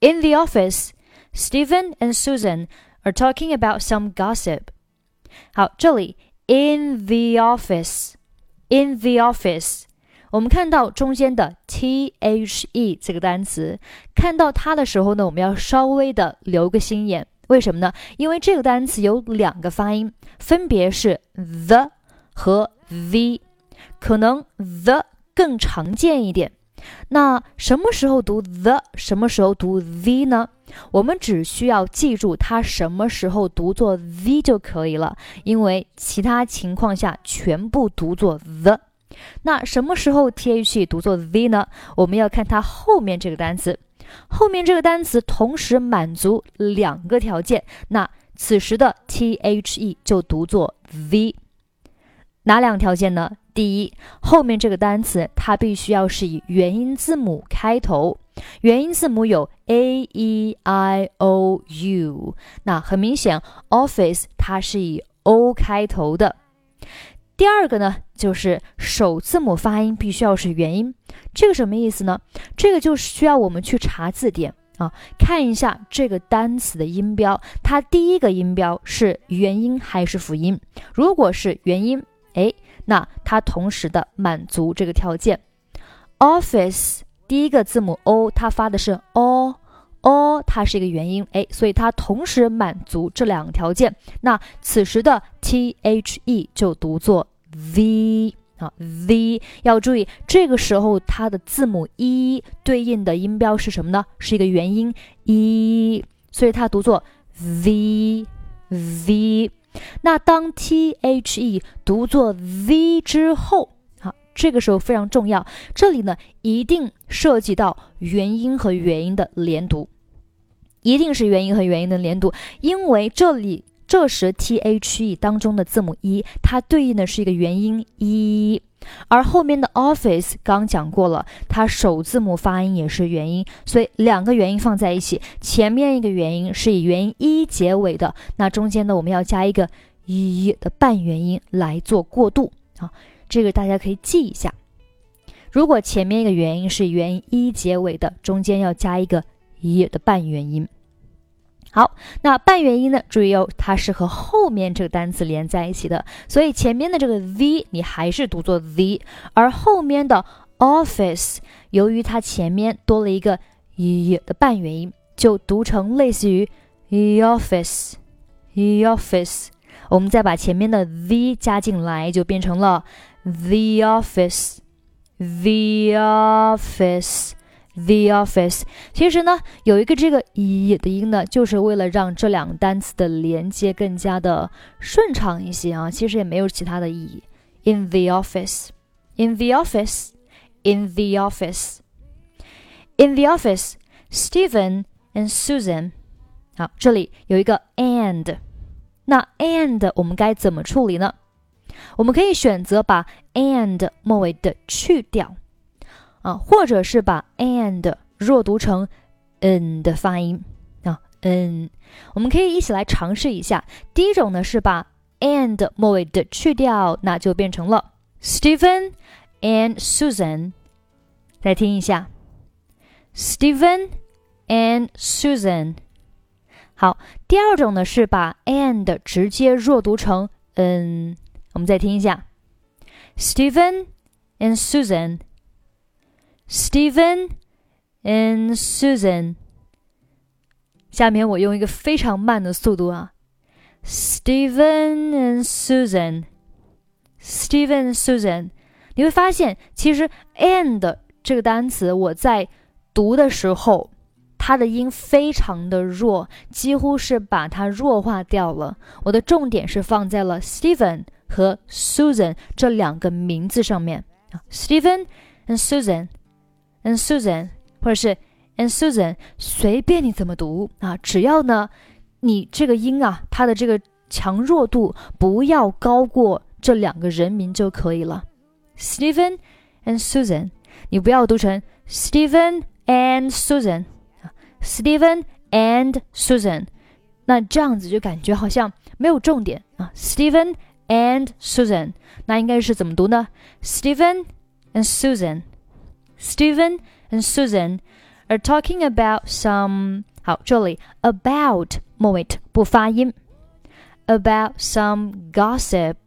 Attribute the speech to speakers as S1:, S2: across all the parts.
S1: In the office, Stephen and Susan are talking about some gossip. 好，这里 in the office, in the office，我们看到中间的 t h e 这个单词，看到它的时候呢，我们要稍微的留个心眼。为什么呢？因为这个单词有两个发音，分别是 the 和 the，可能 the 更常见一点。那什么时候读 the，什么时候读 the 呢？我们只需要记住它什么时候读作 the 就可以了，因为其他情况下全部读作 the。那什么时候 th 读作 the 呢？我们要看它后面这个单词，后面这个单词同时满足两个条件，那此时的 the 就读作 the。哪两条件呢？第一，后面这个单词它必须要是以元音字母开头，元音字母有 a e i o u，那很明显，office 它是以 o 开头的。第二个呢，就是首字母发音必须要是元音，这个什么意思呢？这个就是需要我们去查字典啊，看一下这个单词的音标，它第一个音标是元音还是辅音？如果是元音，哎，那它同时的满足这个条件。Office 第一个字母 o，它发的是 o，o 它是一个元音，哎，所以它同时满足这两个条件。那此时的 the 就读作 v 啊，v 要注意，这个时候它的字母 e 对应的音标是什么呢？是一个元音 e，所以它读作 v v。那当 the 读作 v 之后，好，这个时候非常重要，这里呢一定涉及到元音和元音的连读，一定是元音和元音的连读，因为这里这时 the 当中的字母 e，它对应的是一个元音 e。而后面的 office 刚讲过了，它首字母发音也是元音，所以两个元音放在一起，前面一个元音是以元音一结尾的，那中间呢我们要加一个一的半元音来做过渡啊，这个大家可以记一下。如果前面一个元音是元音一结尾的，中间要加一个一的半元音。好，那半元音呢？注意哦，它是和后面这个单词连在一起的，所以前面的这个 the 你还是读作 v，而后面的 office 由于它前面多了一个 e 的半元音，就读成类似于 office，e office。我们再把前面的 the 加进来，就变成了 the office，the office。The office，其实呢，有一个这个 e 的音呢，就是为了让这两个单词的连接更加的顺畅一些啊。其实也没有其他的意义。In the office，in the office，in the office，in the office，Stephen and Susan。好，这里有一个 and，那 and 我们该怎么处理呢？我们可以选择把 and 末尾的去掉。啊，或者是把 and 弱读成 n 的发音啊，n，我们可以一起来尝试一下。第一种呢是把 and 末尾的去掉，那就变成了 Stephen and Susan。再听一下，Stephen and Susan。好，第二种呢是把 and 直接弱读成 n，我们再听一下，Stephen and Susan。Stephen and Susan。下面我用一个非常慢的速度啊，Stephen and Susan。Stephen Susan，你会发现，其实 and 这个单词我在读的时候，它的音非常的弱，几乎是把它弱化掉了。我的重点是放在了 Stephen 和 Susan 这两个名字上面啊，Stephen and Susan。And Susan，或者是 and Susan，随便你怎么读啊，只要呢，你这个音啊，它的这个强弱度不要高过这两个人名就可以了。Stephen and Susan，你不要读成 Stephen and Susan 啊，Stephen and Susan，那这样子就感觉好像没有重点啊。Stephen and Susan，那应该是怎么读呢？Stephen and Susan。Stephen and Susan， are talking about some 好，这里 about 末尾不发音，about some gossip，about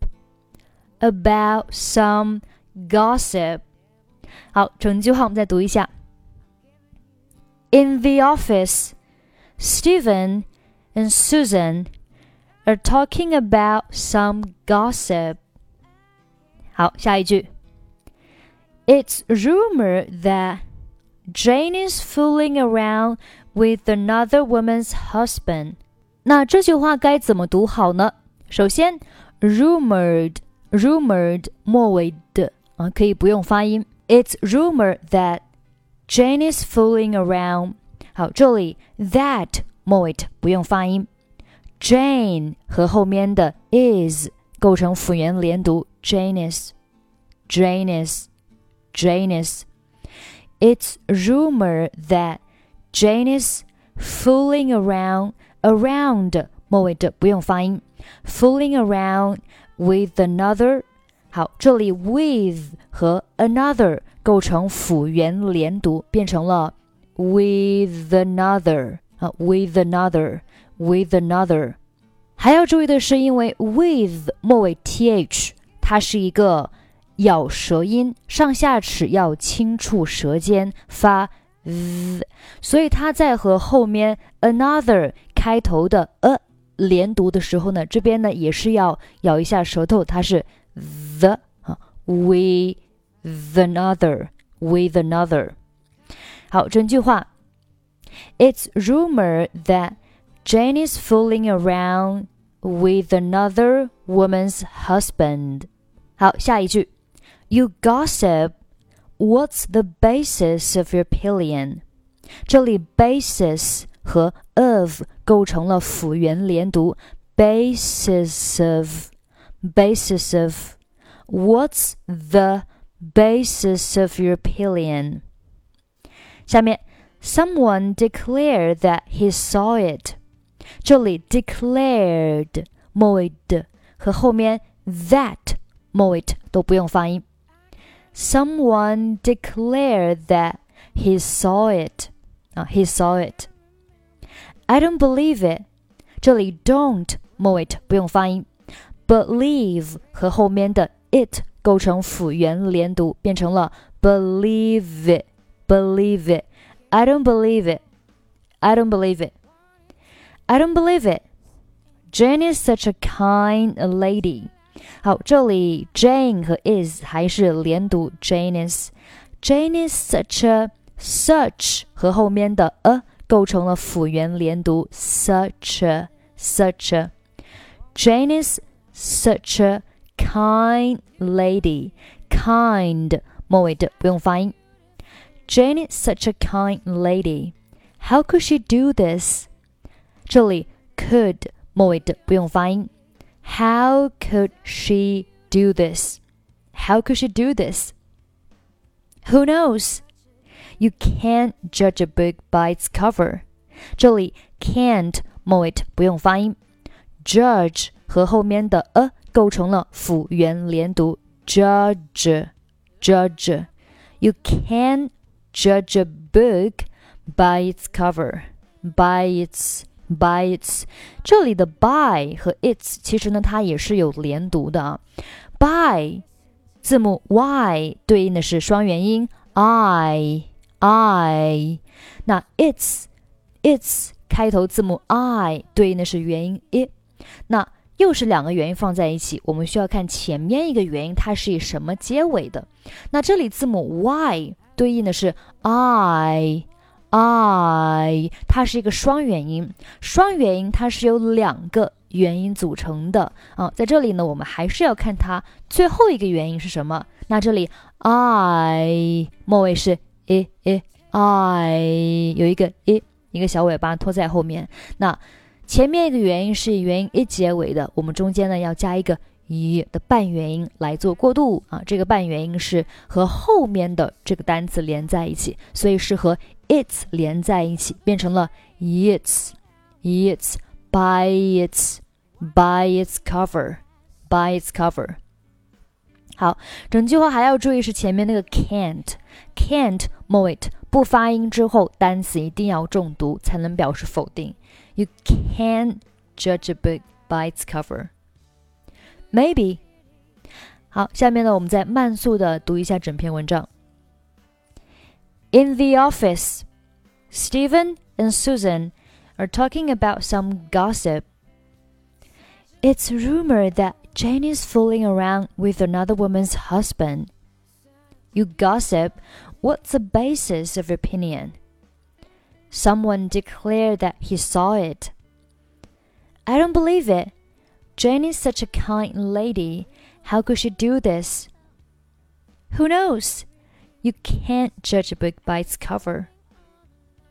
S1: some gossip。好，整句话我们再读一下。In the office, Stephen and Susan are talking about some gossip. 好，下一句。 It's rumored that Jane is fooling around with another woman's husband。那这句话该怎么读好呢？首先，rumored，rumored 末尾的啊，可以不用发音。It's rumored that Jane is fooling around。好，这里 that 末尾不用发音。Jane 和后面的 is 构成辅元连读 ，Janice，Janice，Janice。It's rumored that Jane is fooling around around 末尾的不用发音，fooling around with another。好，这里 with 和 another 构成辅元连读，变成了 with another 啊，with another，with another。还要注意的是，因为 with 末尾 th 它是一个 咬舌音，上下齿要轻触舌尖发。z，所以它在和后面 another 开头的 a 连读的时候呢，这边呢也是要咬一下舌头，它是 the 啊，with another，with another。好，整句话，It's rumored that Jane is fooling around with another woman's husband。好，下一句 ，You gossip。What's the basis of your opinion？这里 basis 和 of 构成了辅元连读，basis of basis of What's the basis of your opinion？下面，someone declared that he saw it。这里 declared 末尾的和后面 that 末尾都不用发音。 Someone declared that he saw it. 啊，he saw it. I don't believe it. 这里 don't 末尾不用发音，believe 和后面的 it 构成辅元连读，变成了 believe it, believe it. I don't believe it. I don't believe it. I don't believe it. Jane is such a kind lady. 好，这里 Jane 和 is 还是连读 Janice。Jane is such a such 和后面的 a 构成了辅元连读 such a such a。Jane is such a kind lady。kind 末尾的不用发音。Jane is such a kind lady. How could she do this? 这里 could 末尾的不用发音。 how could she do this? How could she do this? Who knows? You can't judge a book by its cover. 这里 can't 末尾不用发音，judge 和后面的 a 构成了辅元连读，judge judge. You can't judge a book by its cover, by its by its，这里的 by 和 its 其实呢，它也是有连读的啊。by 字母 y 对应的是双元音 i i，那 its its 开头字母 i 对应的是元音 i，那又是两个元音放在一起，我们需要看前面一个元音它是以什么结尾的。那这里字母 y 对应的是 i。I，它是一个双元音，双元音它是由两个元音组成的啊。在这里呢，我们还是要看它最后一个元音是什么。那这里 I 末尾是 i i，I 有一个 i 一个小尾巴拖在后面。那前面一个元音是以元音 i 结尾的，我们中间呢要加一个。一的半元音来做过渡啊，这个半元音是和后面的这个单词连在一起，所以是和 its 连在一起，变成了 its its by its by its cover by its cover。好，整句话还要注意是前面那个 can't can't m o w it 不发音之后，单词一定要重读，才能表示否定。You can't judge a book by its cover. Maybe. 好，下面呢，我们再慢速的读一下整篇文章。In the office, Stephen and Susan are talking about some gossip. It's rumored that Jane is fooling around with another woman's husband. You gossip. What's the basis of your opinion? Someone declared that he saw it. I don't believe it. Jane is such a kind lady. How could she do this? Who knows? You can't judge a book by its cover.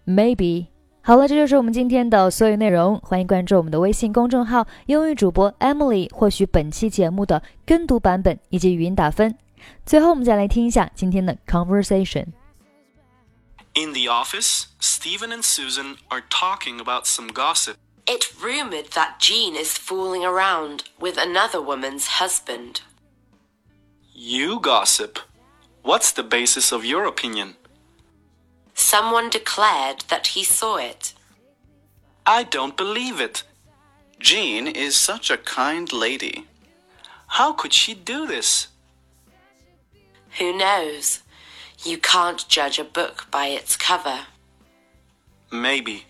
S1: Maybe. 好了，这就是我们今天的所有内容。欢迎关注我们的微信公众号“英语主播 Emily”，获取本期节目的跟读版本以及语音打分。最后，我们再来听一下今天的
S2: conversation。In the office, Stephen and Susan are talking about some gossip.
S3: It rumored that Jean is fooling around with another woman's husband.
S2: You gossip. What's the basis of your opinion?
S3: Someone declared that he saw it.
S2: I don't believe it.
S4: Jean is such a kind lady.
S2: How could she do this?
S3: Who knows? You can't judge a book by its cover.
S2: Maybe.